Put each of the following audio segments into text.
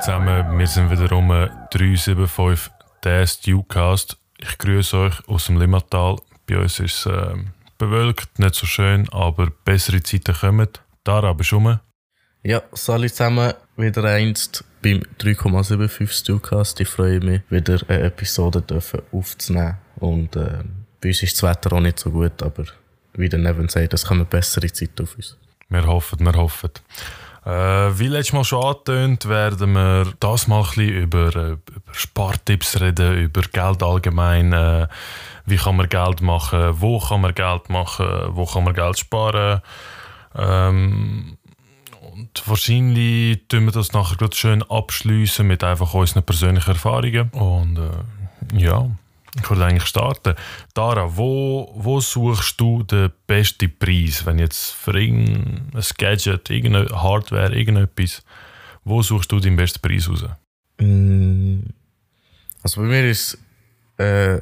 Zusammen, wir sind wieder um 375 der Stewcast. Ich grüße euch aus dem Limmatal. Bei uns ist es äh, bewölkt, nicht so schön, aber bessere Zeiten kommen. Dara, bist du rum? Ja, salut zusammen, wieder einst beim 3,75 Stewcast. Ich freue mich, wieder eine Episode aufzunehmen. Und äh, bei uns ist das Wetter auch nicht so gut, aber wie der Neven sagt, es kommen bessere Zeiten auf uns. Wir hoffen, wir hoffen. Äh, wie letztes Mal schon angetönt, werden wir das mal ein bisschen über, äh, über Spartipps reden, über Geld allgemein. Äh, wie kann man Geld machen? Wo kann man Geld machen? Wo kann man Geld sparen? Ähm, und wahrscheinlich tun wir das nachher gerade schön abschließen mit einfach unseren persönlichen Erfahrungen. Und äh, ja, ich würde eigentlich starten. Dara, wo, wo suchst du den besten Preis? Wenn jetzt für irgendein Gadget, irgendeine Hardware, irgendetwas, wo suchst du den besten Preis raus? Mm, Also bei mir ist äh,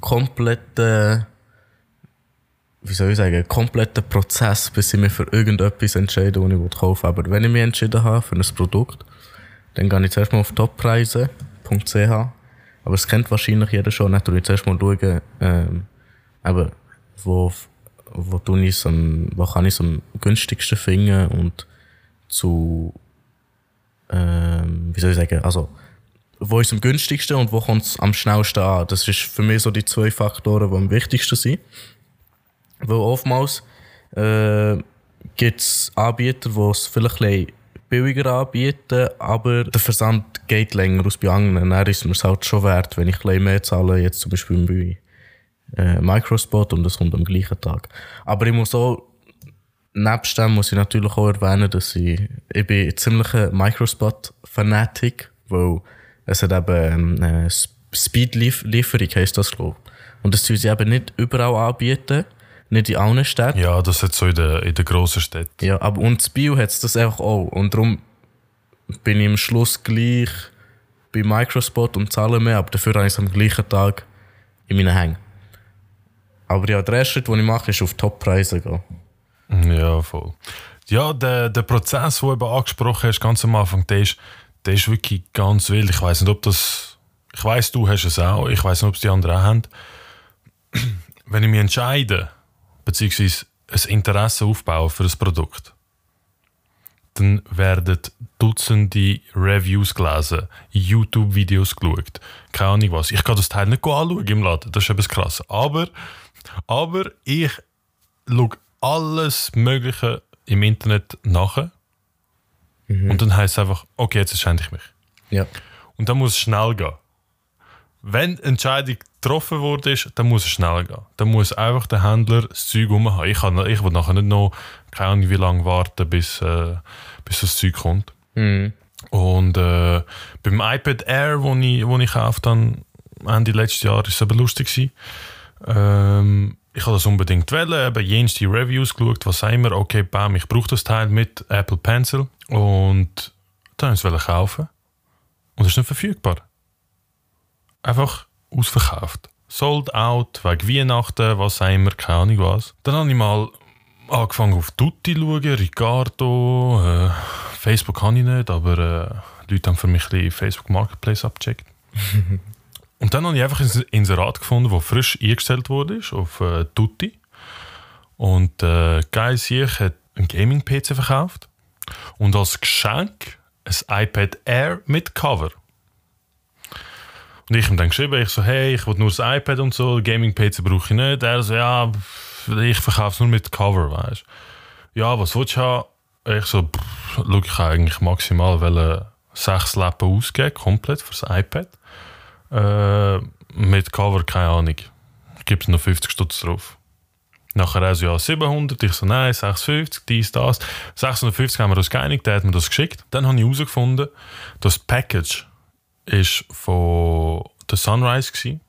komplette, wie soll ich sagen, kompletter Prozess, bis ich mich für irgendetwas entscheide, was ich kaufen will. Aber wenn ich mich entschieden habe für ein Produkt, dann gehe ich zuerst mal auf toppreise.ch. Aber es kennt wahrscheinlich jeder schon. Schaue ich zuerst mal schauen, ähm, eben, wo, wo, tue ich am, wo kann ich es am günstigsten finden und zu, ähm, wie soll ich sagen, also, wo ist es am günstigsten und wo kommt es am schnellsten an? Das ist für mich so die zwei Faktoren, die am wichtigsten sind. Weil oftmals äh, gibt es Anbieter, die es vielleicht ein billiger anbieten, aber der Versand geht länger als bei anderen. Dann ist es mir halt schon wert, wenn ich ein mehr zahle, jetzt zum Beispiel bei äh, Microspot und das kommt am gleichen Tag. Aber ich muss auch, nebst dem muss ich natürlich auch erwähnen, dass ich, ich bin ein ziemlicher Microspot-Fanatic, weil es hat eben äh, Speed-Lieferung, heisst das, glaube. Und das tun sie eben nicht überall anbieten, nicht in allen Städten. Ja, das hat so in den in der grossen Städten. Ja, aber und das Bio hat das einfach auch. Und darum bin ich am Schluss gleich bei Microspot und zahle mehr, aber dafür habe ich es am gleichen Tag in meinen Hängen. Aber ja, der erste Schritt, den ich mache, ist auf Top-Preise gehen. Ja, voll. Ja, der, der Prozess, den du eben angesprochen hast, ganz am Anfang, der ist, der ist wirklich ganz wild. Ich weiß nicht, ob das. Ich weiß, du hast es auch. Ich weiß nicht, ob es die anderen auch haben. Wenn ich mich entscheide, beziehungsweise ein Interesse aufbauen für ein Produkt, dann werden Dutzende Reviews gelesen, YouTube-Videos geschaut, keine Ahnung was. Ich kann das Teil nicht anschauen im Laden, das ist etwas krass. Aber, aber ich schaue alles Mögliche im Internet nach. Und dann heißt es einfach, okay, jetzt entscheide ich mich. Ja. Und dann muss es schnell gehen. Wenn Entscheidung getroffen wurde, dann muss es schnell gehen. Dann muss einfach der Händler das Zeug rumhaben. Ich, kann, ich will nachher nicht noch, keine Ahnung, wie lange warten, bis, äh, bis das Zeug kommt. Und äh, beim iPad Air, wo ich, wo ich gekauft habe, Ende letztes Jahr, war es aber lustig. gewesen. Ähm, ich habe das unbedingt wollen, eben jenste Reviews geschaut, was sagen wir, okay, bam, ich brauche das Teil mit Apple Pencil. Und dann wollte ich es kaufen. Und es ist nicht verfügbar. Einfach ausverkauft. Sold out, wegen Weihnachten, was sagen wir, keine Ahnung was. Dann habe ich mal angefangen auf Tutti zu schauen, Ricardo, äh, Facebook kann ich nicht, aber äh, Leute haben für mich ein Facebook Marketplace abgecheckt. Und dann habe ich einfach ein Inserat gefunden, das frisch eingestellt wurde auf äh, Tutti. Und äh, geil ich hat einen Gaming-PC verkauft und als Geschenk ein iPad Air mit Cover. Und ich ihm dann geschrieben, ich so, hey, ich will nur das iPad und so, Gaming-PC brauche ich nicht. Er so, ja, ich verkaufe es nur mit Cover, weißt Ja, was willst du haben? Ich so, schau, ich kann eigentlich maximal wollen sechs Lappen ausgeben, komplett fürs iPad. Äh, mit Cover, keine Ahnung. Ich gebe noch 50 Stutz drauf. Nachher also ja 700, ich so nein, 650, dies, das. 650 haben wir uns geeinigt, der hat mir das geschickt. Dann habe ich herausgefunden, das Package ist von der Sunrise gsi.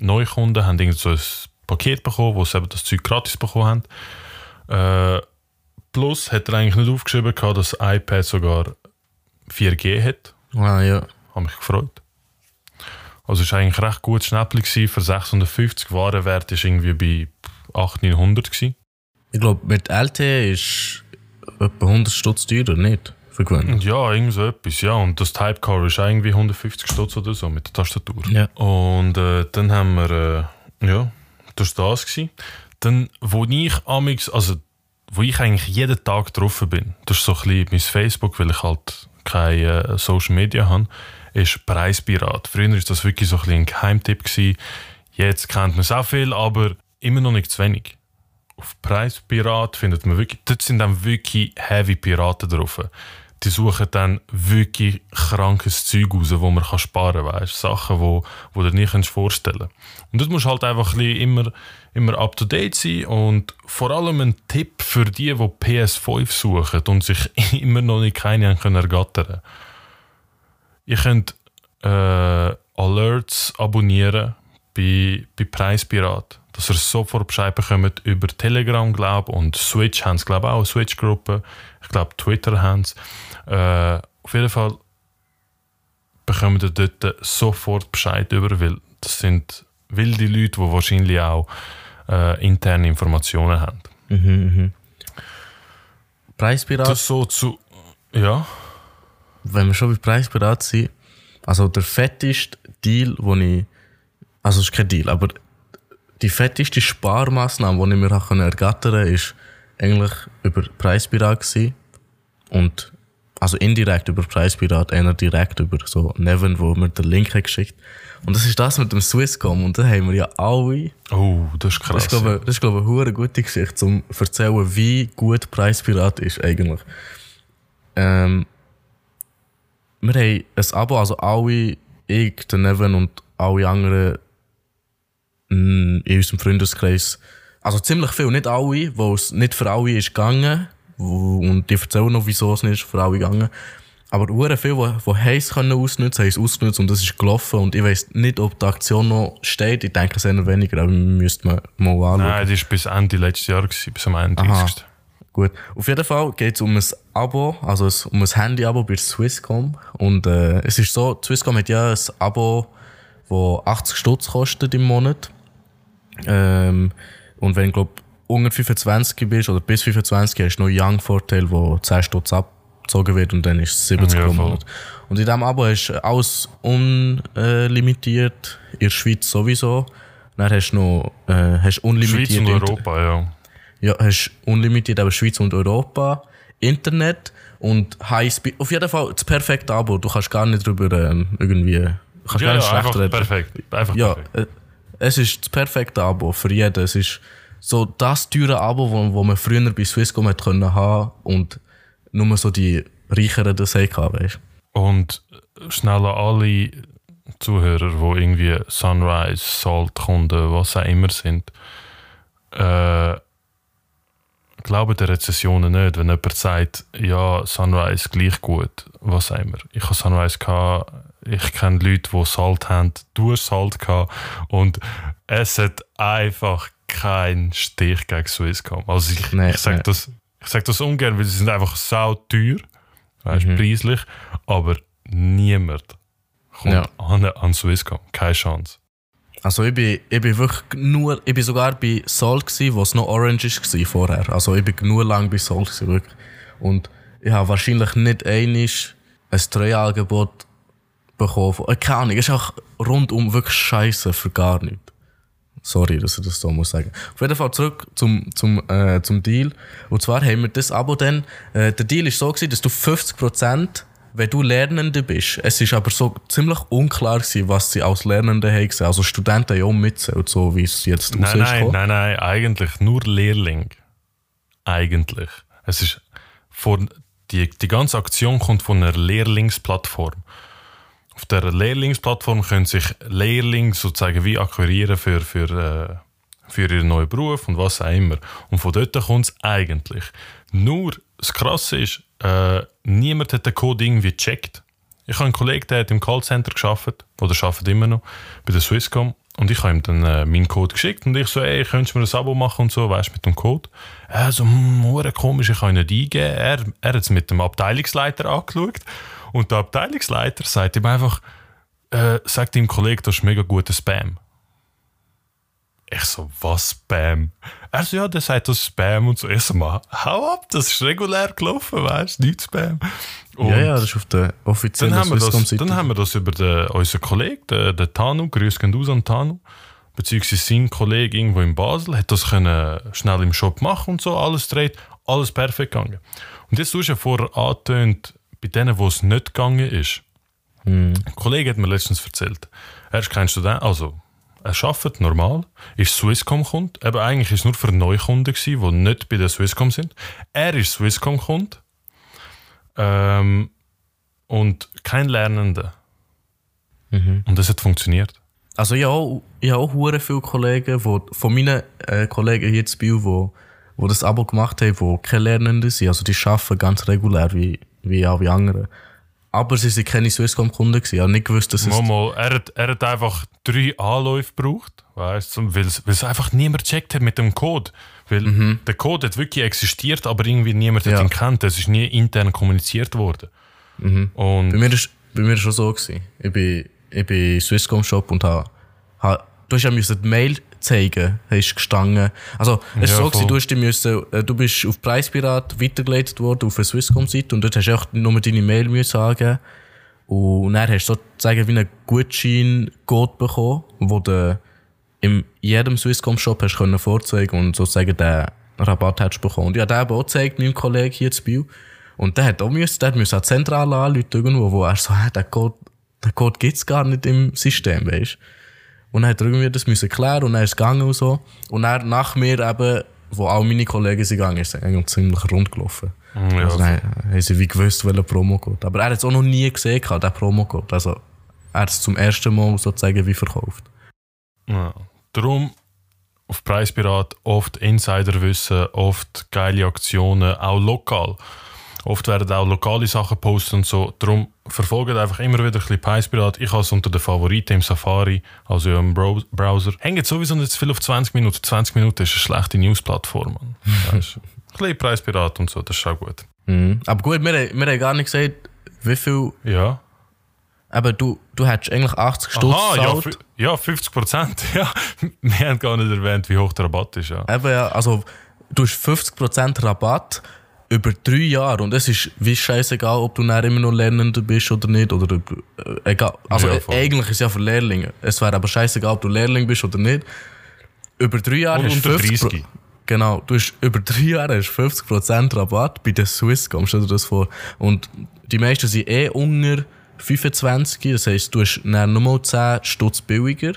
Neukunden haben so ein Paket bekommen, wo sie eben das Zeug gratis bekommen haben. Äh, plus hat er eigentlich nicht aufgeschrieben, gehabt, dass das iPad sogar 4G hat. Ah, ja. Habe mich gefreut. Also es war eigentlich recht gut Schnäppli gewesen. Für 650 Warenwert ist irgendwie bei 800, 900 gewesen. Ich glaube, mit LTE ist etwa 100 Stutz teurer, nicht? Gewöhnlich. Ja, irgend so etwas, ja. Und das Typecar ist irgendwie 150 Stutz oder so mit der Tastatur. Ja. Und äh, dann haben wir, äh, ja, das war das. Gewesen. Dann, wo ich amix, also wo ich eigentlich jeden Tag drauf bin, das ist so ein bisschen mein Facebook, weil ich halt keine äh, Social Media habe, ist Preispirat. Früher war das wirklich so ein, ein Geheimtipp. Gewesen. Jetzt kennt man es auch viel, aber immer noch nicht zu wenig. Auf Preispirat findet man wirklich, dort sind dann wirklich heavy Piraten drauf. Die suchen dann wirklich krankes Zeug raus, wo man kann sparen kann. Sachen, wo du dir nicht vorstellen kannst. Und das muss halt einfach ein immer, immer up to date sein. Und vor allem ein Tipp für die, die PS5 suchen und sich immer noch nicht keine haben können ergattern Ihr könnt äh, Alerts abonnieren bei, bei Preispirat. Dass ihr sofort Bescheid bekommt über Telegram, glaube und Switch haben sie, glaube auch Switch-Gruppe. Ich glaube, Twitter haben sie. Äh, auf jeden Fall bekommt ihr dort sofort Bescheid über, weil das sind wilde Leute, die wahrscheinlich auch äh, interne Informationen haben. Mhm, mhm. Preispirat, Das so zu. Ja. wenn wir schon bei Preispirat sind, also der fetteste Deal, wo ich, also es ist kein Deal, aber die fetteste Sparmaßnahme, die ich mir ergattern konnte, ist eigentlich über gewesen. Und also indirekt über Preispirat, einer direkt über so Neven, wo mir den Link hat geschickt. Und das ist das mit dem Swisscom. Und da haben wir ja alle Oh, das ist krass. das ist, glaube ich, eine gute Geschichte, um zu erzählen, wie gut Preispirat ist eigentlich. Ähm, wir haben ein Abo, also alle, ich, der Neven und alle anderen mm, in unserem Freundeskreis, also ziemlich viel, nicht alle, wo es nicht für alle ist gegangen, und die erzählen noch, wieso es nicht für alle gegangen aber hure viel, die, die heiß können ausnutzen, haben es ausgenutzt und es ist gelaufen und ich weiß nicht, ob die Aktion noch steht. Ich denke es eher weniger, aber müsste man mal anschauen. Nein, das war bis Ende letztes Jahr, gewesen, bis am 31. Gut. Auf jeden Fall geht es um ein Abo, also um ein Handy-Abo bei Swisscom. Und äh, es ist so, Swisscom hat ja ein Abo, das 80 Stutz kostet im Monat. Ähm, und wenn du, glaub, unter 25 bist oder bis 25 hast du noch einen Young-Vorteil, wo 10 Stutz abgezogen wird und dann ist es 70 Ja. Monat. Und in diesem Abo hast du alles unlimitiert, in der Schweiz sowieso. Dann hast du noch äh, hast unlimitiert Schweiz und Europa, ja. ja, hast unlimited aber Schweiz und Europa, Internet und Highspeed. Auf jeden Fall das perfekte Abo. Du kannst gar nicht drüber ähm, irgendwie. Du kannst Ja, gar nicht ja, schlecht einfach reden. perfekt. Einfach Ja, perfekt. äh, es ist das perfekte Abo für jeden. Es ist so das teure Abo, wo, wo man früher bei Swisscom hat können haben und nur so die Reicheren das hatten, weißt Und schnell an alle Zuhörer, die irgendwie Sunrise, Salt-Kunden, was auch immer sind, äh, glauben der Rezessionen nicht, wenn jemand sagt, ja, Sunrise gleich gut, was auch immer. Ich habe Sunrise gehabt, ich kenne Leute, die Salt haben, du Salt gehabt und es hat einfach keinen Stich gegen Swisscom. Also ich, Nee, ich sage nee. das, ich sag das ungern, weil sie sind einfach sau teuer, weißt, Mhm. preislich, aber niemand kommt Ja. an, an Swisscom. Keine Chance. Also ich bin, ich bin wirklich nur, ich bin sogar bei Salt gsi, wo es noch Orange ist gsi vorher. Also ich bin nur lang bei Salt gsi, wirklich. Und ich habe wahrscheinlich nicht einig ein Treuangebot bekommen. Keine Ahnung, es ist auch rundum wirklich scheiße für gar nichts. Sorry, dass ich das so muss sagen. Auf jeden Fall zurück zum, zum, äh, zum Deal. Und zwar haben wir das Abo dann, äh, der Deal ist so gewesen, dass du 50%, wenn du Lernende bist, es ist aber so ziemlich unklar gewesen, was sie als Lernende haben gesehen. Also Studenten ja auch mitzählt, so wie es jetzt Nein, nein, gekommen. nein, nein, eigentlich nur Lehrling. Eigentlich. Es ist von, die, die ganze Aktion kommt von einer Lehrlingsplattform. Auf der Lehrlingsplattform können sich Lehrlinge sozusagen wie akquirieren für, für, äh, für ihren neuen Beruf und was auch immer. Und von dort kommt es eigentlich. Nur das Krasse ist, äh, niemand hat den Code irgendwie gecheckt. Ich habe einen Kollegen, der hat im Callcenter geschafft oder arbeitet immer noch bei der Swisscom. Und ich habe ihm dann äh, meinen Code geschickt und ich so, ey, könntest du mir ein Abo machen und so, weißt du, mit dem Code. Er so, hm, komisch, ich kann ihn nicht eingeben. Er, er hat es mit dem Abteilungsleiter angeschaut und der Abteilungsleiter sagt ihm einfach, äh, sagt deinem Kollegen, das ist mega guter Spam. Ich so, was Spam? Er so, ja, der sagt das ist Spam und so. Ich so, mal, hau ab, das ist regulär gelaufen, weißt du, nicht Spam. Und ja, ja, das ist auf der dann offiziellen haben, wir das, dann haben wir das über den, unseren Kollegen, den, den Tanu, grüß gehen aus an Tanu, beziehungsweise sein Kollege irgendwo in Basel, hat das können schnell im Shop machen und so, alles dreht, alles perfekt gegangen. Und jetzt du hast ja vorher angetönt, bei denen, wo es nicht gegangen ist. Ein Kollege hat mir letztens erzählt, er ist kein Student, also er arbeitet normal, ist Swisscom-Kunde, eben eigentlich ist es nur für Neukunden gewesen, die nicht bei der Swisscom sind. Er ist Swisscom-Kunde ähm, und kein Lernender. Und das hat funktioniert. Also ich habe auch, ich habe auch hure viele Kollegen, wo, von meinen äh, Kollegen hier zu Biel, wo, wo das Abo gemacht haben, die keine Lernenden sind. Also die arbeiten ganz regulär wie, wie alle anderen. Aber sie sind keine Swisscom-Kunden. Ich habe nicht gewusst, dass es... Mal, er, hat, er hat einfach drei Anläufe gebraucht, weißt du, weil es es einfach niemand gecheckt hat mit dem Code. Weil der Code hat wirklich existiert, aber irgendwie niemand Ja. hat ihn kennt. Es ist nie intern kommuniziert worden. Und Bei mir ist bei mir ist schon so gewesen. Ich bin, ich bin Swisscom Shop und ha, ha, du hast ja müssen die Mail zeigen, hast gestanden. Also, es ist Ja, so gewesen, voll. du hast die müssen, äh, du bist auf Preispirat weitergeleitet worden auf eine Swisscom-Seite und dort hast du auch nur deine Mail müssen angeben. Und dann hast du sozusagen wie einen Gutschein-Code bekommen, wo du in jedem Swisscom-Shop hast können vorzeigen und sozusagen den Rabatt hättest bekommen. Und ich habe den eben auch gezeigt, meinem Kollegen hier zu Biel. Und der hat auch müssen, der hat müssen an die Zentrale anrufen irgendwo, wo er so, hä, der Code, der Code gibt's gar nicht im System, weißt Und dann hat er irgendwie das müssen klären und dann ist es gegangen und so. Und dann nach mir eben, wo auch meine Kollegen sind gegangen, ist es eigentlich ziemlich rund gelaufen. Ja, also dann haben sie wie gewusst, welcher Promo-Code. Aber er hat es auch noch nie gesehen, den Promo-Code. Also, er hat es zum ersten Mal sozusagen wie verkauft. Ja. Darum auf Preispirat oft Insiderwissen, oft geile Aktionen, auch lokal. Oft werden auch lokale Sachen gepostet und so. Darum verfolgt einfach immer wieder ein bisschen Preispirat. Ich habe es unter den Favoriten im Safari, also im Bro Browser. Hängt sowieso nicht zu viel auf 20 Minuten. 20 Minuten ist eine schlechte Newsplattform. Ein bisschen Preispirat und so, das ist auch gut. Mhm. Aber gut, wir, haben- wir haben gar nicht gesagt, wie viel. Ja. Aber du, du hättest eigentlich 80 Stutz Aha, ja, gezahlt. fü- ja, 50 Prozent. Ja. Wir haben gar nicht erwähnt, wie hoch der Rabatt ist. Ja. Eben, ja, also du hast 50% Rabatt über drei Jahre und es ist wie scheißegal, ob du dann immer noch Lernender bist oder nicht. Oder, äh, egal. Also Ja, voll. eigentlich ist es ja für Lehrlinge. Es wäre aber scheißegal, ob du Lehrling bist oder nicht. Über drei Jahre Und hast du unter 50 Pro- 30. Genau, du hast über drei Jahre hast 50% Rabatt bei der Swisscom, stell dir das vor. Und die meisten sind eh unter 25, das heisst, du hast dann nur mal 10 Stutz billiger.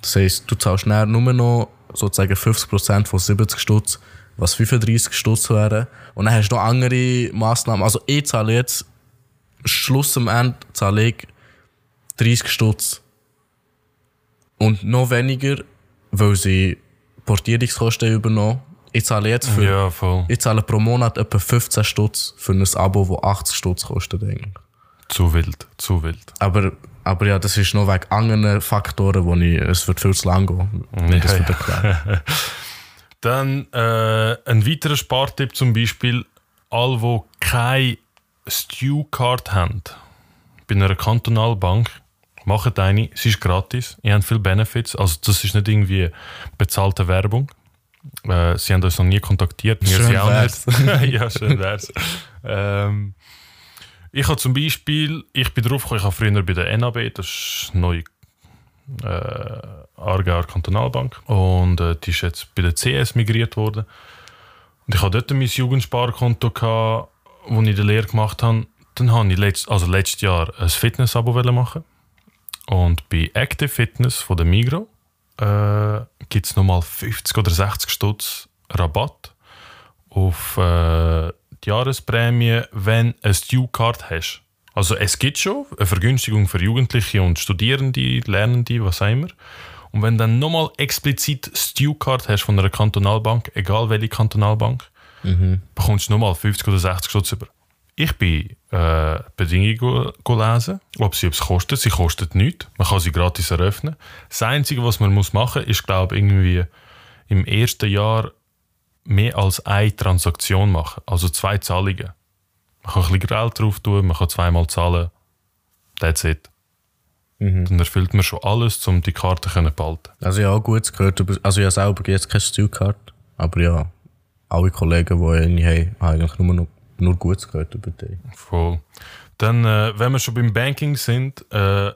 Das heisst, du zahlst dann nur noch sozusagen 50% von 70 Stutz, was 35 Stutz wären. Und dann hast du noch andere Massnahmen. Also ich zahle jetzt, Schluss am Ende zahle ich 30 Stutz. Und noch weniger, weil sie Portierungskosten übernommen. Ich zahle jetzt für, Ja, voll. ich zahle pro Monat etwa 15 Stutz für ein Abo, das 80 Stutz kostet eigentlich. Zu wild, zu wild. Aber, aber ja, das ist noch wegen anderen Faktoren, wo ich, es wird viel zu lang gehen, wenn Ja, das ja. Dann äh, ein weiterer Spartipp zum Beispiel, all wo keine Stew-Card haben, bei einer Kantonalbank, macht eine, sie ist gratis, ihr habt viele Benefits, also das ist nicht irgendwie bezahlte Werbung. Äh, sie haben uns noch nie kontaktiert, wir Schön sie auch wär's. nicht. ja, schön wär's. ähm, ich habe zum Beispiel, ich bin drauf gekommen, ich habe früher bei der NAB, das ist neu äh, Aargauer Kantonalbank. Und äh, die ist jetzt bei der CS migriert worden. Und ich hatte dort mein Jugendsparkonto, gehabt, wo ich die Lehre gemacht habe. Dann habe ich letzt, also letztes Jahr ein Fitness-Abo machen. Und bei Active Fitness von der Migro äh, gibt es nochmal 50 oder 60 Stutz Rabatt auf äh, die Jahresprämie, wenn du eine Stew-Card hast. Also es gibt schon eine Vergünstigung für Jugendliche und Studierende, Lernende, was auch immer. Und wenn du dann nochmal explizit Stew-Card hast von einer Kantonalbank, egal welche Kantonalbank, bekommst du nochmal 50 oder 60 Stutz über. Ich bin äh, Bedingungen go- go lesen, ob sie es kostet. Sie kostet nichts. Man kann sie gratis eröffnen. Das Einzige, was man muss machen muss, ist, glaube ich, irgendwie im ersten Jahr mehr als eine Transaktion machen. Also zwei Zahlungen. Man kann ein bisschen Geld drauf tun, man kann zweimal zahlen. That's it. Dann erfüllt man schon alles, um die Karte zu behalten. Also ja, gut gehört. Also ich habe selber jetzt keine Stewcard, aber ja, alle Kollegen, die eine haben, haben eigentlich nur, noch, nur Gutes gehört über die. Voll. Dann, äh, wenn wir schon beim Banking sind, äh,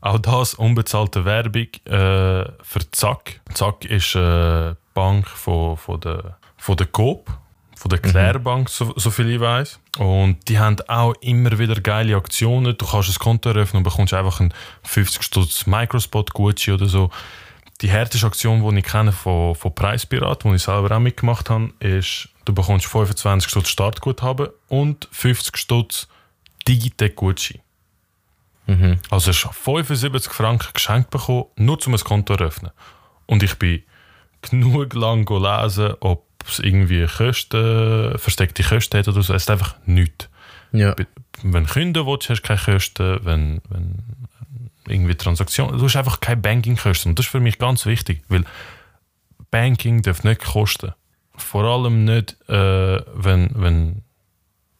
auch das unbezahlte Werbung äh, für Zack. Zack ist eine Bank von, von, der, von der Coop, von der Klärbank, so, so viel ich weiß. Und die haben auch immer wieder geile Aktionen. Du kannst ein Konto eröffnen und bekommst einfach einen 50 Stutz Microspot Gucci oder so. Die härteste Aktion, die ich kenne von, von Preispirat, die ich selber auch mitgemacht habe, ist, du bekommst 25 Stutz Startguthaben und 50 Stutz Digitec Gucci. Also hast du 75 Franken geschenkt bekommen, nur um ein Konto zu eröffnen. Und ich bin genug lang lesen, ob es irgendwie Kosten, versteckte Kosten hat oder so. Es ist einfach nichts. Ja. Wenn du Kunden willst, hast du keine Kosten. Wenn, wenn irgendwie Transaktionen, du hast einfach keine Banking-Kosten. Und das ist für mich ganz wichtig, weil Banking darf nicht kosten. Vor allem nicht, äh, wenn, wenn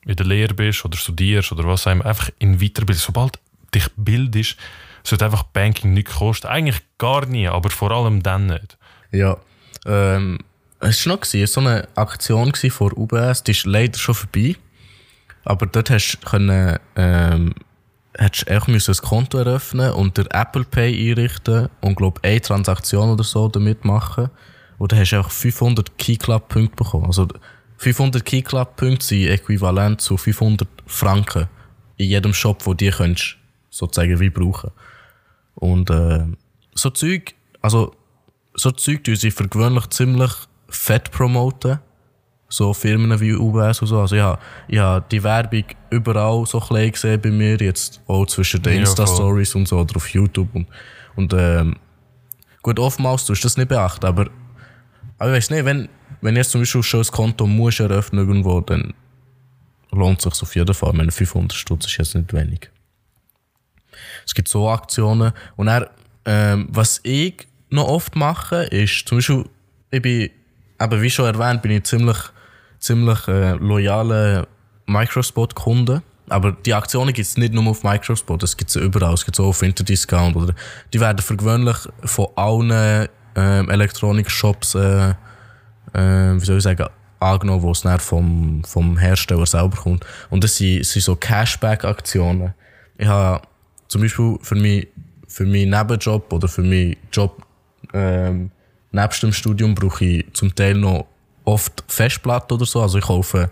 in der Lehre bist oder studierst oder was auch immer. Einfach in Weiterbildung. Sobald dich bildest, sollte einfach Banking nicht kosten. Eigentlich gar nie, aber vor allem dann nicht. Ja. Ähm, es war noch so eine Aktion vor UBS, die ist leider schon vorbei. Aber dort hast du können, ähm, hättest müssen ein Konto eröffnen und der Apple Pay einrichten und glaub eine Transaktion oder so damit machen. Und dann hast du einfach 500 Key Club Punkte bekommen. Also 500 Key Club Punkte sind äquivalent zu 500 Franken in jedem Shop, wo die könntest, sozusagen wie brauchen. Und äh, so Zeug, also so Zeug tun sie für gewöhnlich ziemlich fett promoten. So Firmen wie UBS und so. Also ja, ich habe die Werbung überall so klein gesehen bei mir, jetzt auch zwischen den Ja, Insta-Stories und so oder auf YouTube. Und, und ähm, gut, oftmals tust du das nicht beachten, aber, aber ich weiß nicht, wenn, wenn jetzt zum Beispiel schon ein Konto musst eröffnen irgendwo, dann lohnt es sich auf jeden Fall. Ich meine, 500 Stutz ist jetzt nicht wenig. Es gibt so Aktionen. Und dann, ähm, was ich noch oft mache, ist zum Beispiel, ich bin, eben wie schon erwähnt, bin ich ziemlich, ziemlich äh, loyaler Microspot-Kunde. Aber die Aktionen gibt es nicht nur auf Microspot, es gibt sie überall. Es gibt auch auf Interdiscount. Oder, die werden für gewöhnlich von allen ähm, Elektronik-Shops, äh, äh, wie soll ich sagen, angenommen, wo es dann vom, vom Hersteller selber kommt. Und das sind, sind so Cashback-Aktionen. Ich habe zum Beispiel für mich, für meinen Nebenjob oder für meinen Job ähm, nebst dem Studium brauche ich zum Teil noch oft Festplatten oder so. Also ich kaufe,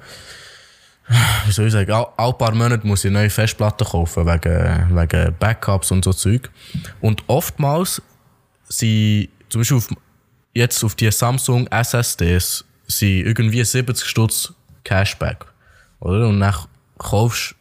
wie soll ich sagen, all, all paar Monate muss ich neue Festplatten kaufen wegen, wegen Backups und so Zeug. Und oftmals sind zum Beispiel auf, jetzt auf die Samsung SSDs sind irgendwie 70 Stutz Cashback. Oder? Und dann kaufst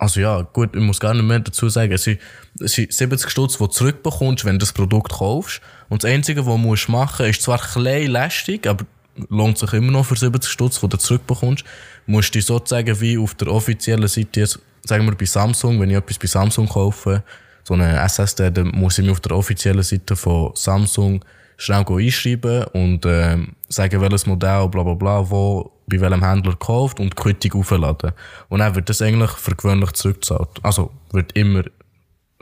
also ja, gut, ich muss gar nicht mehr dazu sagen, es sind 70 Stutz, die du zurückbekommst, wenn du das Produkt kaufst. Und das Einzige, was du machen musst, ist zwar klein lästig, aber lohnt sich immer noch für 70 Stutz, die du zurückbekommst. Du musst dich sozusagen wie auf der offiziellen Seite, sagen wir bei Samsung, wenn ich etwas bei Samsung kaufe, so eine SSD, dann muss ich mich auf der offiziellen Seite von Samsung schnell einschreiben und ähm, sagen, welches Modell, bla bla bla, wo bei welchem Händler gekauft und die Quittung aufladen. Und dann wird das eigentlich für gewöhnlich zurückgezahlt. Also, wird immer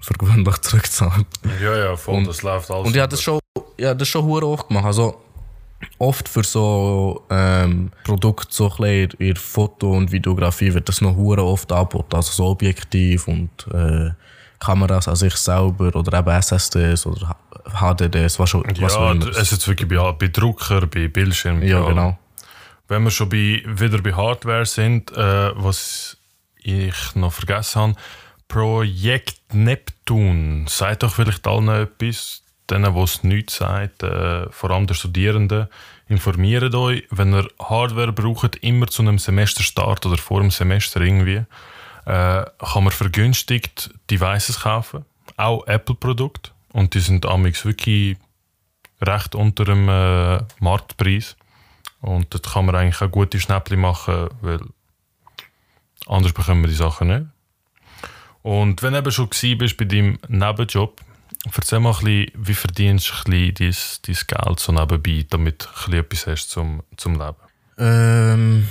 für gewöhnlich zurückgezahlt. Ja, ja, voll, das läuft alles. Und ich habe das schon, ja, das schon hure oft gemacht. Also, oft für so ähm, Produkte, so ein in Foto- und Videografie wird das noch hure oft angeboten. Also so Objektiv und äh, Kameras an sich selber oder eben SSDs oder HDDs, was, schon, was auch ja, immer. es ist wirklich bei, bei Drucker, bei Bildschirmen. Ja, allem. genau. Wenn wir schon bei, wieder bei Hardware sind, äh, was ich noch vergessen habe, Projekt Neptun. Sagt doch vielleicht allen etwas, denen, die es nichts sagt, äh, vor allem der Studierenden, informiert euch, wenn ihr Hardware braucht, immer zu einem Semesterstart oder vor dem Semester irgendwie, äh, kann man vergünstigt Devices kaufen, auch Apple-Produkte. Und die sind amigs wirklich recht unter dem äh, Marktpreis. Und dort kann man eigentlich auch gute Schnäppchen machen, weil anders bekommen wir die Sachen nicht. Und wenn du eben schon bist bei deinem Nebenjob, erzähl mal ein bisschen, wie verdienst du ein bisschen dein, dein Geld so nebenbei, damit du ein bisschen etwas hast zum, zum Leben. Ähm,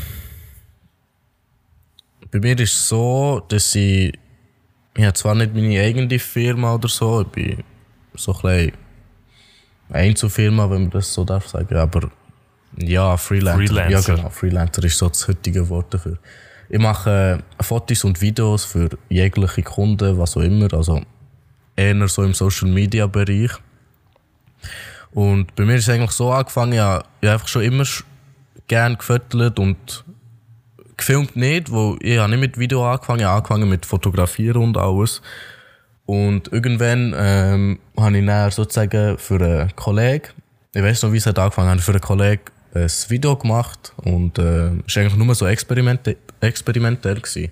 bei mir ist es so, dass ich ich habe zwar nicht meine eigene Firma oder so, ich bin so ein bisschen Einzelfirma, wenn man das so darf sagen, aber ja, Freelancer. Freelancer. Ja, genau, Freelancer ist so das heutige Wort dafür. Ich mache äh, Fotos und Videos für jegliche Kunden, was auch immer, also eher so im Social Media Bereich. Und bei mir ist es eigentlich so angefangen, ich habe einfach schon immer gern gefüttert und gefilmt nicht, wo ich habe nicht mit Video angefangen, ich habe angefangen mit Fotografieren und alles. Und irgendwann ähm, habe ich dann sozusagen für einen Kollegen, ich weiß noch, wie es hat angefangen hat, für einen Kollegen ein Video gemacht und äh, war eigentlich nur so experimente experimentell. Gewesen.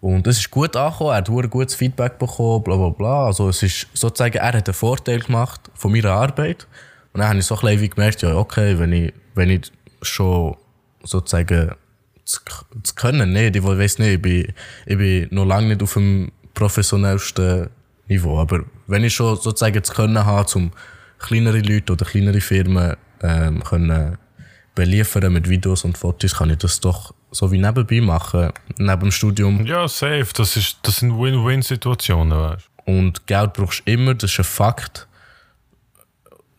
Und es ist gut angekommen, er hat verdammt gutes Feedback bekommen, bla bla bla. Also es ist sozusagen, er hat einen Vorteil gemacht von meiner Arbeit. Und dann habe ich so ein bisschen gemerkt, ja okay, wenn ich, wenn ich schon sozusagen zu, zu können, nicht, ich weiß nicht, ich bin, ich bin noch lange nicht auf dem professionellsten Niveau, aber wenn ich schon sozusagen zu können habe, um kleinere Leute oder kleinere Firmen ähm, können beliefern mit Videos und Fotos, kann ich das doch so wie nebenbei machen, neben dem Studium. Ja, safe. Das, ist, das sind Win-Win-Situationen, weißt Und Geld brauchst du immer, das ist ein Fakt.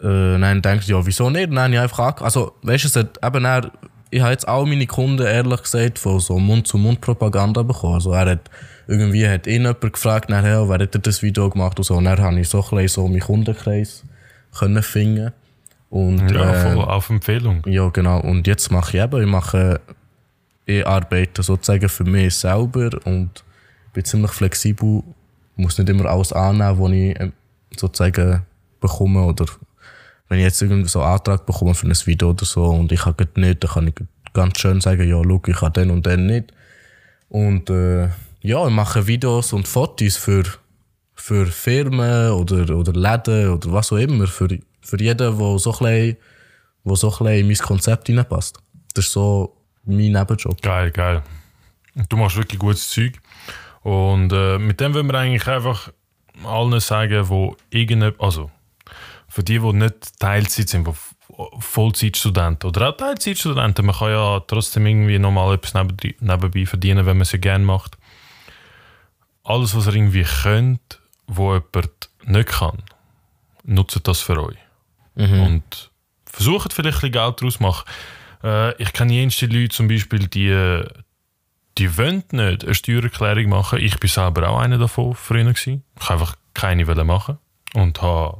Äh, dann denkst du, ja, wieso nicht? Habe ich einfach Also, weißt du, es hat eben er, ich habe jetzt all meine Kunden, ehrlich gesagt, von so Mund-zu-Mund-Propaganda bekommen. Also, er hat irgendwie hat ihn jemand gefragt, nachher, wer hat denn das Video gemacht und so. Und dann habe ich so ein bisschen so meinen Kundenkreis können finden. Und, Ja, äh, voll auf Empfehlung. ja, genau. Und jetzt mache ich eben, ich mache, ich arbeite sozusagen für mich selber und bin ziemlich flexibel, muss nicht immer alles annehmen, was ich ähm, sozusagen bekomme oder wenn ich jetzt irgendwie so einen Antrag bekomme für ein Video oder so und ich habe nicht, dann kann ich ganz schön sagen, ja, schau, ich habe den und den nicht. Und äh, ja, ich mache Videos und Fotos für, für Firmen oder, oder Läden oder was auch immer, für, für jeden, der so ein wo in mein Konzept hineinpasst. Das ist so mein Nebenjob. Geil, geil. Du machst wirklich gutes Zeug. Und äh, mit dem wollen wir eigentlich einfach allen sagen, wo irgende, also für die, die nicht Teilzeit sind, die Vollzeitstudenten oder auch Teilzeitstudenten, man kann ja trotzdem irgendwie nochmal etwas nebenbei verdienen, wenn man es gerne macht. Alles, was ihr irgendwie könnt, wo jemand nicht kann, nutzt das für euch. Und versucht vielleicht ein bisschen Geld daraus zu machen. Äh, ich kenne jenste Leute zum Beispiel, die, die wollen nicht eine Steuererklärung machen. Ich bin selber auch einer davon früher. Gewesen. Ich einfach keine machen und habe,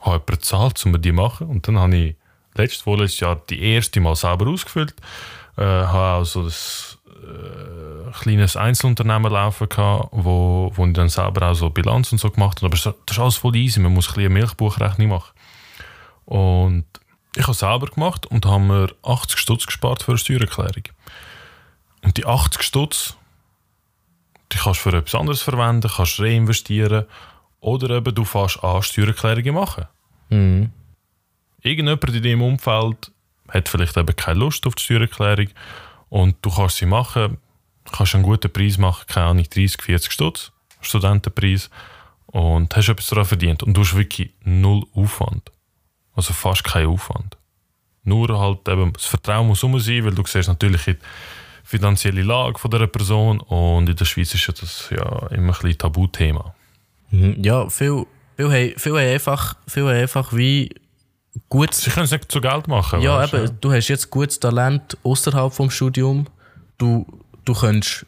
habe jemanden bezahlt, um die zu machen. Und dann habe ich letztes, vorletztes Jahr die erste Mal selber ausgefüllt. Äh, habe auch so das äh, kleines Einzelunternehmen laufen gehabt, wo, wo ich dann selber auch so Bilanz und so gemacht habe. Aber das ist alles voll easy. Man muss ein eine Milchbuchrechnung machen. Und ich habe es selber gemacht und habe mir 80 Stutz gespart für eine Steuererklärung. Und die 80 Stutz, die kannst du für etwas anderes verwenden, kannst reinvestieren oder eben du fährst an Steuererklärungen machen. Mhm. Irgendjemand in deinem Umfeld hat vielleicht eben keine Lust auf die Steuererklärung und du kannst sie machen, kannst einen guten Preis machen, keine Ahnung, 30, 40 Stutz, Studentenpreis und hast etwas daran verdient und du hast wirklich null Aufwand. Also fast kein Aufwand. Nur halt eben, das Vertrauen muss rum sein, weil du siehst natürlich die finanzielle Lage von dieser Person und in der Schweiz ist ja das ja immer ein bisschen Tabuthema. Mhm. Ja, viel, viel, haben, viel, haben einfach, viel haben einfach wie gut Sie können es nicht zu Geld machen. Ja, weißt du? eben, du hast jetzt gutes Talent außerhalb vom Studium. Du, du kannst,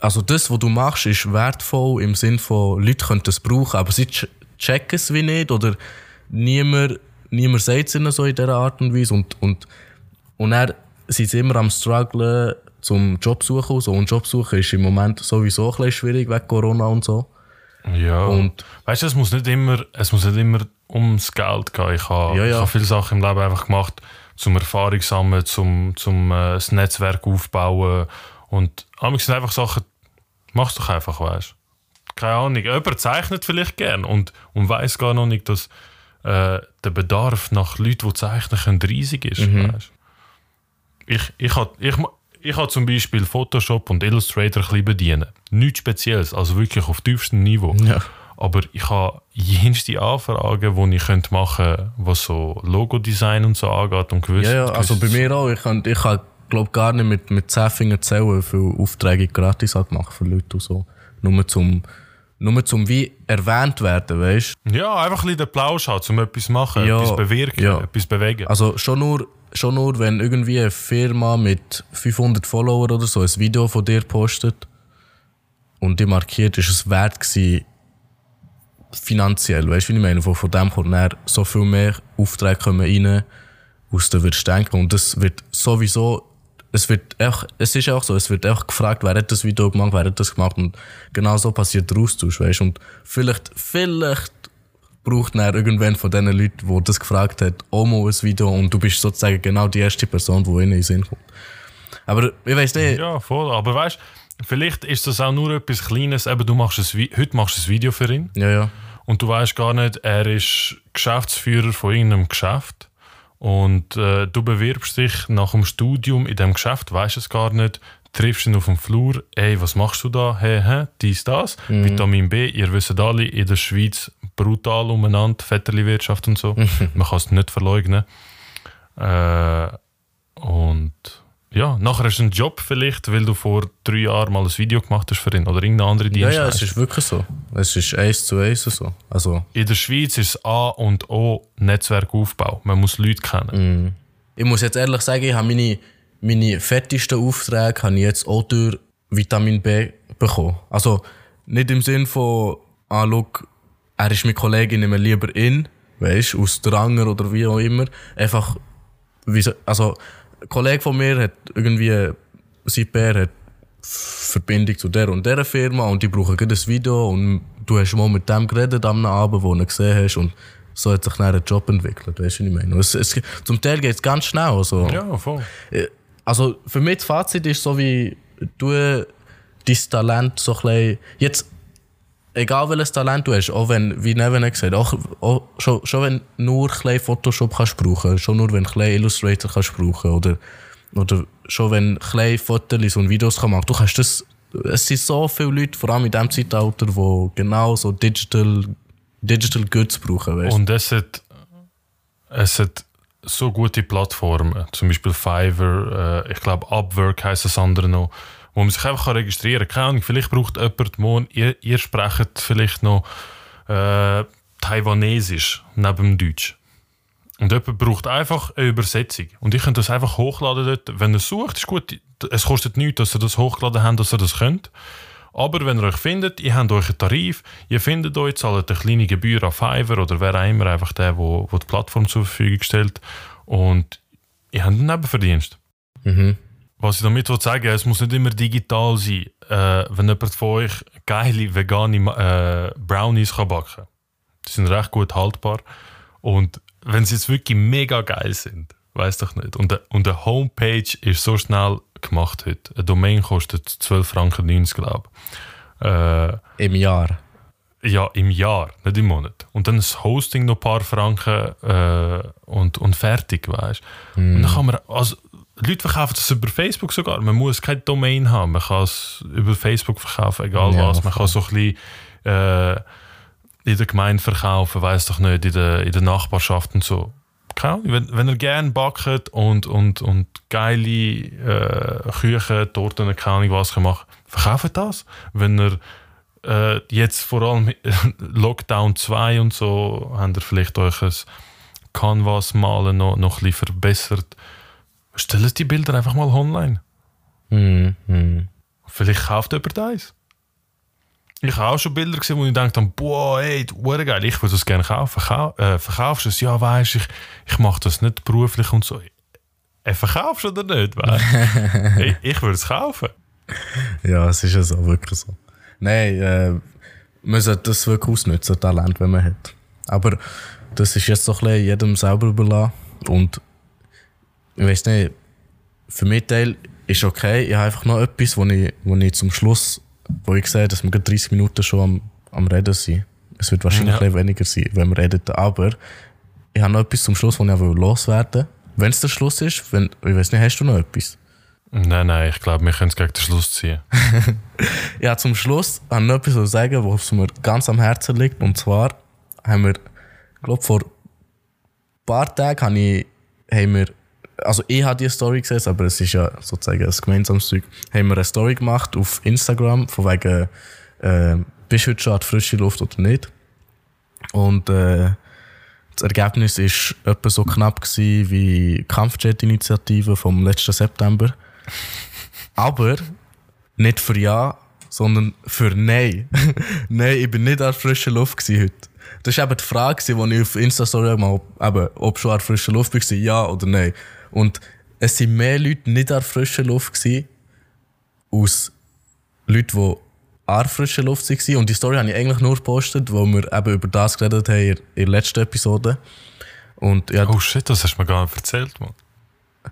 also das, was du machst, ist wertvoll im Sinn von, Leute können das brauchen, aber sie ch- checken es wie nicht oder niemand, niemand sagt es ihnen so in dieser Art und Weise und, und, und dann sind sie immer am strugglen zum Job suchen und so. Und Job suchen ist im Moment sowieso ein bisschen schwierig wegen Corona und so. Ja. Und- weißt du, es muss nicht immer, es muss nicht immer ums Geld gehen. Ich habe, Ja, ja. ich habe viele Sachen im Leben einfach gemacht, zum Erfahrung sammeln, zum, zum äh, das Netzwerk aufbauen. Und manchmal sind einfach Sachen, mach's doch einfach, weißt du. Keine Ahnung. Jemand zeichnet vielleicht gern und, und weiß gar noch nicht, dass äh, der Bedarf nach Leuten, die zeichnen können, riesig ist. Mhm. Ich, ich habe ich, ich ha zum Beispiel Photoshop und Illustrator ein bisschen bedienen. Nichts Spezielles, also wirklich auf tiefstem Niveau. Ja. Aber ich habe jenste Anfragen, die ich könnte machen könnte, was so Logodesign und so angeht. Und gewiss, Ja, ja, also bei mir auch. Ich kann, ich kann glaube gar nicht mit, mit 10 Fingern zählen, wie viele Aufträge ich gratis habe gemacht für Leute und so. Nur zum, nur zum wie erwähnt werden, weißt Ja, einfach ein bisschen den Plausch haben, um etwas zu machen, Ja, etwas bewirken, ja. etwas bewegen. Also schon nur, schon nur, wenn irgendwie eine Firma mit 500 Follower oder so ein Video von dir postet und die markiert, ist es wert gewesen, finanziell, weißt du, wie ich meine? Von, von dem kommt dann so viel mehr Aufträge kommen rein, aus du würdest denken. Und das wird sowieso, es wird auch, es ist auch so, es wird auch gefragt, wer hat das Video gemacht, wer hat das gemacht und genau so passiert der Austausch, weißt du. Und vielleicht, vielleicht braucht dann irgendwann von diesen Leuten, die das gefragt hat, auch mal ein Video und du bist sozusagen genau die erste Person, die ihnen in den Sinn kommt. Aber ich weiß nicht, Ja, voll. Aber weißt du, vielleicht ist das auch nur etwas Kleines. Eben, du machst ein, heute machst du ein Video für ihn ja, ja, und du weißt gar nicht, er ist Geschäftsführer von irgendeinem Geschäft und äh, du bewirbst dich nach dem Studium in dem Geschäft, weißt es gar nicht, triffst ihn auf dem Flur, ey, was machst du da? Hey, hä, dies, das, Vitamin B, ihr wisst alle, in der Schweiz brutal umeinander, Vetterli-Wirtschaft und so, man kann es nicht verleugnen. Äh, und ja, nachher hast du einen Job vielleicht, weil du vor drei Jahren mal ein Video gemacht hast für ihn oder irgendeine andere ja, ja, Dienstleistung. es ist wirklich so. Es ist eins zu eins so. Also, In der Schweiz ist es A und O Netzwerkaufbau. Man muss Leute kennen. ich muss jetzt ehrlich sagen, ich habe meine, meine fettesten Aufträge habe ich jetzt auch durch Vitamin B bekommen. Also, nicht im Sinn von, ah, schau, er ist mein Kollege, ich nehme lieber ihn, weißt aus Dranger oder wie auch immer. Einfach, also, ein Kollege von mir hat irgendwie, sein Bär hat Verbindung zu der und der Firma und die brauchen gerade ein Video und du hast mal mit dem geredet am Abend, wo du ihn gesehen hast und so hat sich dann ein Job entwickelt, weißt du, was ich meine? Es, es, zum Teil geht es ganz schnell, also, Ja, voll. also für mich das Fazit ist so wie, du dein Talent so ein bisschen, jetzt, egal welches Talent du hast, auch wenn, wie Neven gesagt, auch, auch schon, schon wenn nur ein bisschen Photoshop kannst brauchen, schon nur wenn du ein bisschen Illustrator kannst brauchen oder, oder schon wenn du ein bisschen Fotos und Videos kann machen, du kannst das, es sind so viele Leute, vor allem in diesem Zeitalter, die genau so Digital, Digital Goods brauchen, weißt? Und es hat, es hat so gute Plattformen, zum Beispiel Fiverr, äh, ich glaube Upwork heisst das andere noch, wo man sich einfach registrieren kann. Keine Ahnung, vielleicht braucht jemand morgen, ihr, ihr sprecht vielleicht noch äh, Taiwanesisch neben Deutsch. Und jemand braucht einfach eine Übersetzung. Und ich könnte das einfach hochladen dort. Wenn ihr es sucht, ist gut. Es kostet nichts, dass ihr das hochgeladen habt, dass ihr das könnt. Aber wenn ihr euch findet, ihr habt euch einen Tarif, ihr findet euch, zahlt eine kleine Gebühr an Fiverr oder wer auch immer, einfach der, wo die Plattform zur Verfügung stellt. Und ihr habt einen Nebenverdienst. Mhm. Was ich damit will sagen es muss nicht immer digital sein. Äh, wenn jemand von euch geile vegane äh, Brownies kann backen kann. Die sind recht gut haltbar. Und wenn sie jetzt wirklich mega geil sind, weiß doch nicht. Und, und eine Homepage ist so schnell gemacht heute. Eine Domain kostet 12 Franken 90, glaube ich. Äh, Im Jahr. ja, im Jahr, nicht im Monat. Und dann das Hosting noch ein paar Franken äh, und, und fertig, weißt du. Und dann kann man, also, Leute verkaufen das über Facebook sogar. Man muss keine Domain haben. Man kann es über Facebook verkaufen, egal Ja, was. Man kann so ein bisschen äh, in der Gemeinde verkaufen, weiß doch nicht, in der, in der Nachbarschaft und so. Keine Ahnung, wenn, wenn ihr gerne backt und, und, und geile äh, Küchen, Torten, keine Ahnung was machen, verkauft das. Wenn ihr äh, jetzt vor allem Lockdown 2 und so, habt ihr vielleicht euch ein Canvas-Malen noch, noch ein bisschen verbessert. Stellt die Bilder einfach mal online. Mhm. Mhm. Vielleicht kauft jemand eins. Ich habe auch schon Bilder gesehen, wo ich dachte, boah, ey, hure geil, ich würde das gerne kaufen. Verkau äh, verkaufst du es? Ja, weißt ich, ich mache das nicht beruflich und so. Äh, verkaufst du oder nicht? Hey, ich würde es kaufen. Ja, es ist ja so, wirklich so. Nein, äh, man sollte das wirklich ausnutzen, Talent, wenn man hat. Aber das ist jetzt so ein bisschen jedem selber überlassen. Und ich weiß nicht, für mich Teil ist okay. Ich habe einfach noch etwas, wo ich, wo ich zum Schluss, wo ich sehe, dass wir gerade 30 Minuten schon am, am Reden sind. Es wird wahrscheinlich Ja. weniger sein, wenn wir reden. Aber ich habe noch etwas zum Schluss, wo ich auch loswerden will. Wenn es der Schluss ist, wenn, ich weiß nicht, hast du noch etwas? Nein, nein, ich glaube, wir können es gegen den Schluss ziehen. Ja, zum Schluss habe ich noch etwas zu sagen, was mir ganz am Herzen liegt. Und zwar haben wir, glaube vor ein paar Tagen habe ich, haben wir, also ich habe die Story gesehen, aber es ist ja sozusagen ein gemeinsames Zeug, haben wir eine Story gemacht auf Instagram, von wegen äh, bist du heute schon an frische Luft oder nicht? Und äh, das Ergebnis war etwa so knapp gewesen wie Kampfjet-Initiative vom letzten September. Aber nicht für Ja, sondern für Nein. Nein, ich bin nicht an der frischen Luft heute. Das war eben die Frage, die ich auf Insta-Story mal, eben, ob schon an der frischen Luft war, ja oder nein. Und es waren mehr Leute nicht an der frischen Luft aus Leuten, die an der frischen Luft waren. Und die Story habe ich eigentlich nur gepostet, wo wir eben über das geredet haben in der letzten Episode. Und ja, Oh shit, das hast du mir gar nicht erzählt, Mann.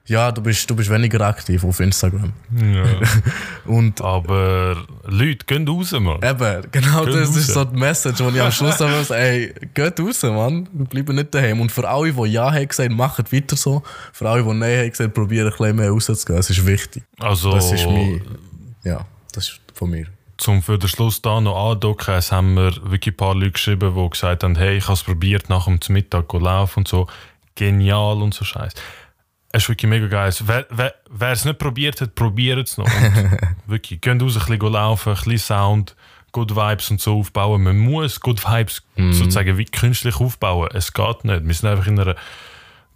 Ja du, bist, du bist weniger aktiv auf Instagram. Ja. Und Aber Leute, geht raus, Mann. Eben, genau Geht das ist raus. so die Message, die ich am Schluss habe. muss, Ey, geht raus, Mann. Wir bleiben nicht daheim. Und für alle, die Ja haben gesagt, macht weiter so. Für alle, die Nein haben gesagt, probieren ein bisschen mehr rauszugehen. Das ist wichtig. Also, Das ist mein, ja, das ist von mir. zum für den Schluss da noch andocken, es haben mir wirklich ein paar Leute geschrieben, die gesagt haben, hey, ich habe es probiert, nach dem Mittag go laufen und so. Genial und so Scheiß. Es ist wirklich mega geil. Wer, wer, wer es nicht probiert hat, probiert es noch. Und wirklich, geht raus, ein bisschen laufen, ein bisschen Sound, Good Vibes und so aufbauen. Man muss Good Vibes sozusagen wie künstlich aufbauen. Es geht nicht. Wir sind einfach in einer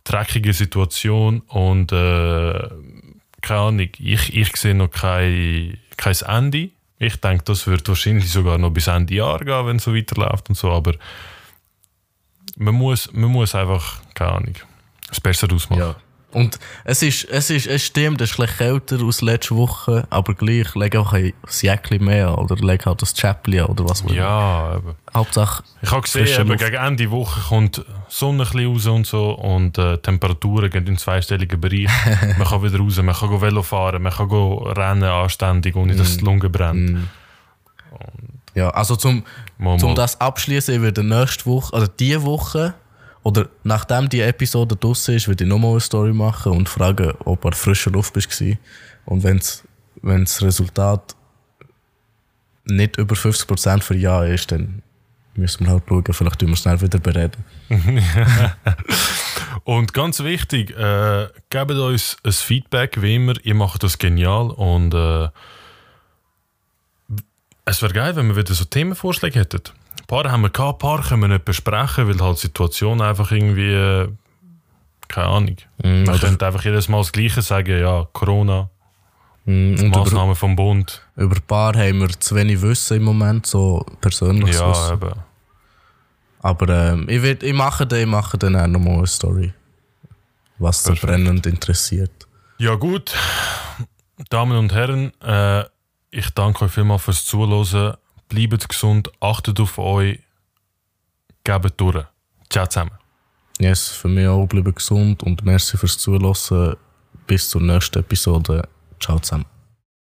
dreckigen Situation und äh, keine Ahnung, ich, ich sehe noch kein, kein Ende. Ich denke, das wird wahrscheinlich sogar noch bis Ende Jahr gehen, wenn es so weiterläuft und so, aber man muss, man muss einfach, keine Ahnung, das Beste daraus machen. Ja. Und es ist, es ist, es stimmt, es ist ein kälter als letzte Woche, aber gleich leg auch ein Jäckchen mehr an oder leg halt das Chapli oder was auch immer. Ja, eben. Hauptsache, Ich habe gesehen, eben, gegen Ende Woche kommt Sonne ein raus und so und äh, Temperaturen gehen in den zweistelligen Bereich. man kann wieder raus, man kann go Velo fahren, man kann go rennen anständig, ohne dass die Lunge brennt. ja, also zum, Mal, zum mal. das abschließen, ich werde nächste Woche, also diese Woche, oder nachdem die Episode draussen ist, werde ich nochmal eine Story machen und fragen, ob an frischer Luft gewesen. Und wenn das Resultat nicht über 50% für Ja ist, dann müssen wir halt schauen, vielleicht tun wir es schnell wieder bereden. Und ganz wichtig, äh, gebt uns ein Feedback, wie immer. Ihr macht das genial und äh, es wäre geil, wenn wir wieder so Themenvorschläge hätten. Paar haben wir gehabt, ein paar können wir nicht besprechen, weil halt die Situation einfach irgendwie, äh, keine Ahnung. Mm, Man könnte einfach jedes Mal das Gleiche sagen, ja, Corona, Mm, über, Massnahmen vom Bund. über ein paar haben wir zu wenig Wissen im Moment, so persönlich. Ja, eben. Aber ähm, ich, werd, ich, mache dann, ich mache dann auch nochmal eine Story, was so brennend interessiert. Ja gut, Damen und Herren, äh, ich danke euch vielmals fürs Zuhören. Bleibt gesund, achtet auf euch, gebt durch. Ciao zusammen. Yes, für mich auch bleiben gesund und merci fürs Zuhören. Bis zur nächsten Episode. Ciao zusammen.